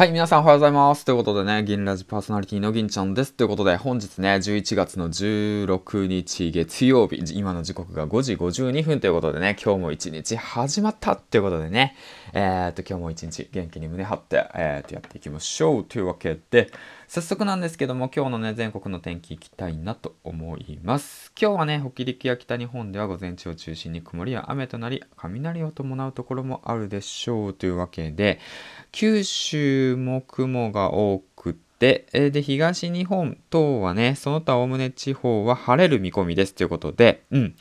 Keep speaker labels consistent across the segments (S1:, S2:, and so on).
S1: はい、皆さんおはようございます。ということでね、銀ラジパーソナリティの銀ちゃんです。ということで、本日ね、11月の16日月曜日、今の時刻が5時52分ということでね、今日も一日始まったということでね、えー、っと、今日も一日元気に胸張って、えー、っと、やっていきましょう。というわけで、早速なんですけども、今日のね、全国の天気いきたいなと思います。今日はね、北陸や北日本では午前中を中心に曇りや雨となり、雷を伴うところもあるでしょう。というわけで、九州も雲が多くて、で、東日本等はね、その他おおむね地方は晴れる見込みですということで、うん。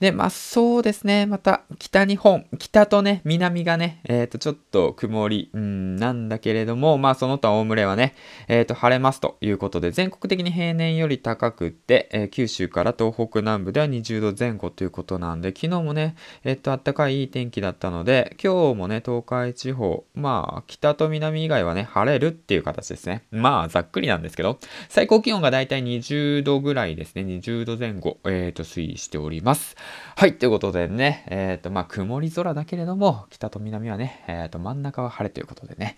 S1: で、まあそうですね。また北日本、北とね、南がね、えっ、ー、と、ちょっと曇り、うん、なんだけれども、まあその他おおむれはね、えっ、ー、と、晴れますということで、全国的に平年より高くって、えー、九州から東北南部では20度前後ということなんで、昨日もね、えっ、と、暖かいいい天気だったので、今日もね、東海地方、まあ、北と南以外はね、晴れるっていう形ですね。まあ、ざっくりなんですけど、最高気温がだいたい20度ぐらいですね、20度前後、えっ、と、推移しております。はい、ということでね、えっ、ー、と、まあ、曇り空だけれども、北と南はね、えっ、ー、と、真ん中は晴れということでね。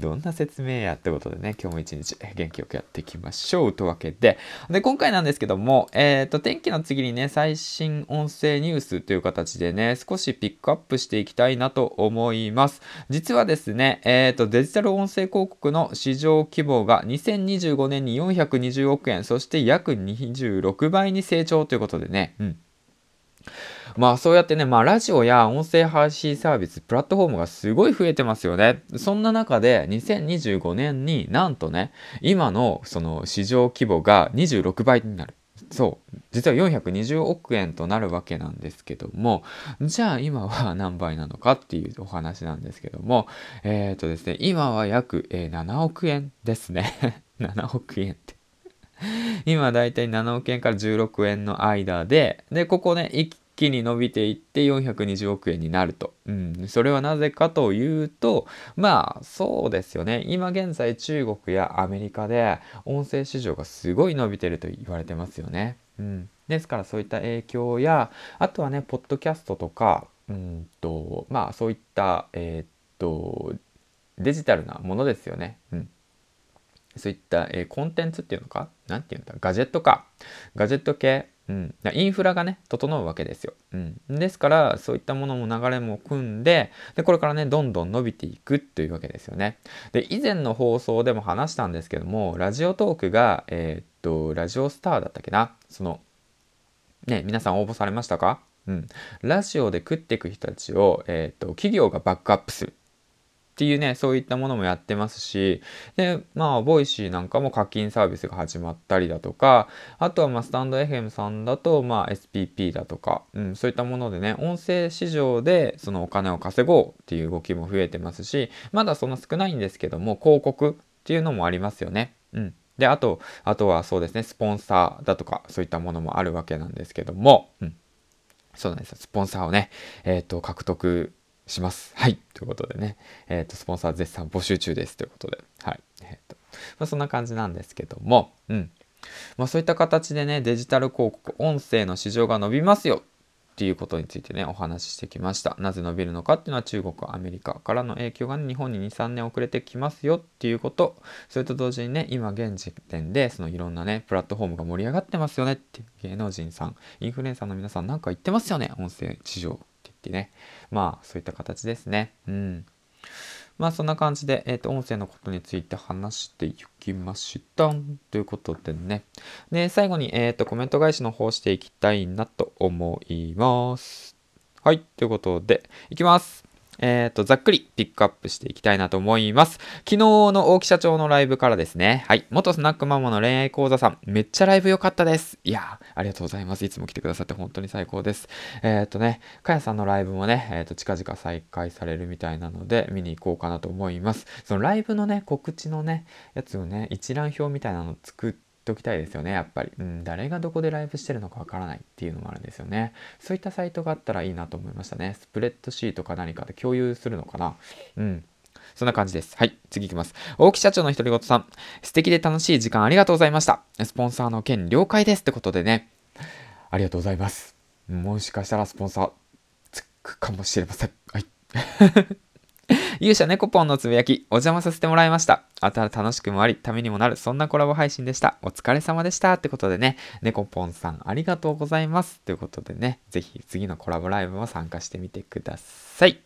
S1: どんな説明やってことでね、今日も一日元気よくやっていきましょうというわけで、で、今回なんですけども、えっ、ー、と、天気の次にね、最新音声ニュースという形でね、少しピックアップしていきたいなと思います。実はですね、えっ、ー、と、デジタル音声広告の市場規模が2025年に420億円、そして約26倍に成長ということでね、うん。まあそうやってね、まあラジオや音声配信サービス、プラットフォームがすごい増えてますよね。そんな中で2025年になんとね、今のその市場規模が26倍になる。そう。実は420億円となるわけなんですけども、じゃあ今は何倍なのかっていうお話なんですけども、えっ、ー、とですね、今は約、えー、7億円ですね。7億円って。今だいたい7億円から16円の間で、で、ここね、一気に伸びていって420億円になると。うん。それはなぜかというと、まあ、そうですよね。今現在中国やアメリカで音声市場がすごい伸びてると言われてますよね。うん。ですからそういった影響や、あとはね、ポッドキャストとか、うんと、まあそういった、えー、っと、デジタルなものですよね。うん。そういった、えー、コンテンツっていうのか？何て言うんだ？ガジェットか。ガジェット系うん、インフラがね、整うわけですよ。うん、ですから、そういったものも流れも組んでで、これからね、どんどん伸びていくというわけですよね。で、以前の放送でも話したんですけども、ラジオトークが、えー、っと、ラジオスターだったっけな、その、ね、皆さん応募されましたか？うん。ラジオで食っていく人たちを、えー、っと、企業がバックアップする。っていうね、そういったものもやってますし、で、まあ、ボイシーなんかも課金サービスが始まったりだとか、あとは、まあ、スタンド FM さんだと、まあ、SPP だとか、うん、そういったものでね、音声市場でそのお金を稼ごうっていう動きも増えてますし、まだそんな少ないんですけども、広告っていうのもありますよね。うん。で、あと、あとはそうですね、スポンサーだとか、そういったものもあるわけなんですけども、うん。そうなんですよ。スポンサーをね、えっ、ー、と、獲得します。はい。ということでね、えっ、ー、と、スポンサー絶賛募集中です。ということで、はい。えっ、ー、と、まあ、そんな感じなんですけども、うん。まあ、そういった形でね、デジタル広告、音声の市場が伸びますよっていうことについてね、お話ししてきました。なぜ伸びるのかっていうのは中国、アメリカからの影響が、日本に2、3年遅れてきますよっていうこと。それと同時にね、今現時点で、そのいろんなね、プラットフォームが盛り上がってますよねって芸能人さん、インフルエンサーの皆さんなんか言ってますよね、音声市場ってね。まあ、そういった形ですね。うん。まあ、そんな感じで、えっ、ー、と、音声のことについて話していきました。ということでね。で、最後に、えっ、ー、と、コメント返しの方していきたいなと思います。はい。ということで、いきます。えっ、ー、と、ざっくりピックアップしていきたいなと思います。昨日の大木社長のライブからですね。はい。元スナックママの恋愛講座さん、めっちゃライブ良かったです。いやありがとうございます。いつも来てくださって本当に最高です。えっ、ー、とね、かやさんのライブもね、えっ、ー、と、近々再開されるみたいなので、見に行こうかなと思います。そのライブのね、告知のね、やつをね、一覧表みたいなの作って、ておきたいですよね、やっぱり。うん、誰がどこでライブしてるのかわからないっていうのもあるんですよね。そういったサイトがあったらいいなと思いましたね。スプレッドシートか何かで共有するのかな。うん。そんな感じです。はい、次行きます。大木社長の独り言さん。素敵で楽しい時間ありがとうございました。スポンサーの件了解ですってことでね。ありがとうございます。もしかしたらスポンサーつくかもしれません。はい。勇者猫ポンのつぶやき、お邪魔させてもらいました。あたら楽しくもあり、ためにもなる、そんなコラボ配信でした。お疲れ様でした。ってことでね、猫ポンさんありがとうございます。ということでね、ぜひ次のコラボライブも参加してみてください。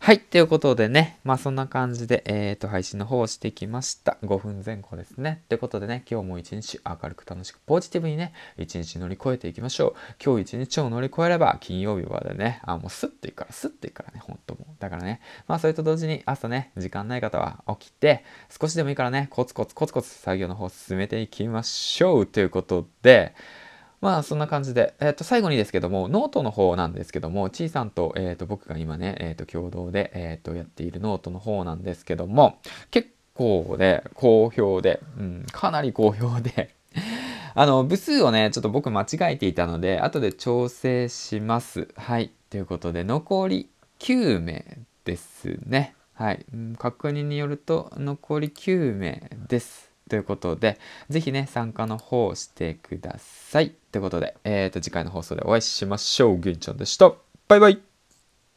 S1: はい。ということでね、まあそんな感じで、えっ、と、配信の方をしてきました。5分前後ですね。ということでね、今日も一日明るく楽しくポジティブにね、一日乗り越えていきましょう。今日一日を乗り越えれば、金曜日までね、あ、もうスッといくから、スッといくからね、ほんともう。だからね、まあそれと同時に朝ね、時間ない方は起きて、少しでもいいからね、コツコツコツコツ作業の方進めていきましょう。ということで、まあそんな感じで、えっ、と最後にですけども、ノートの方なんですけども、ちいさんと,、えー、と僕が今ね、えっ、と共同で、えっとやっているノートの方なんですけども、結構ね、好評で、うん、かなり好評で、あの、部数をね、ちょっと僕間違えていたので、後で調整します。はい。ということで、残り9名ですね。はい。確認によると、残り9名です。ということで、是非ね、参加の方をしてください。ということで、えっ、と、次回の放送でお会いしましょう。げんちゃんでした。バイバイ。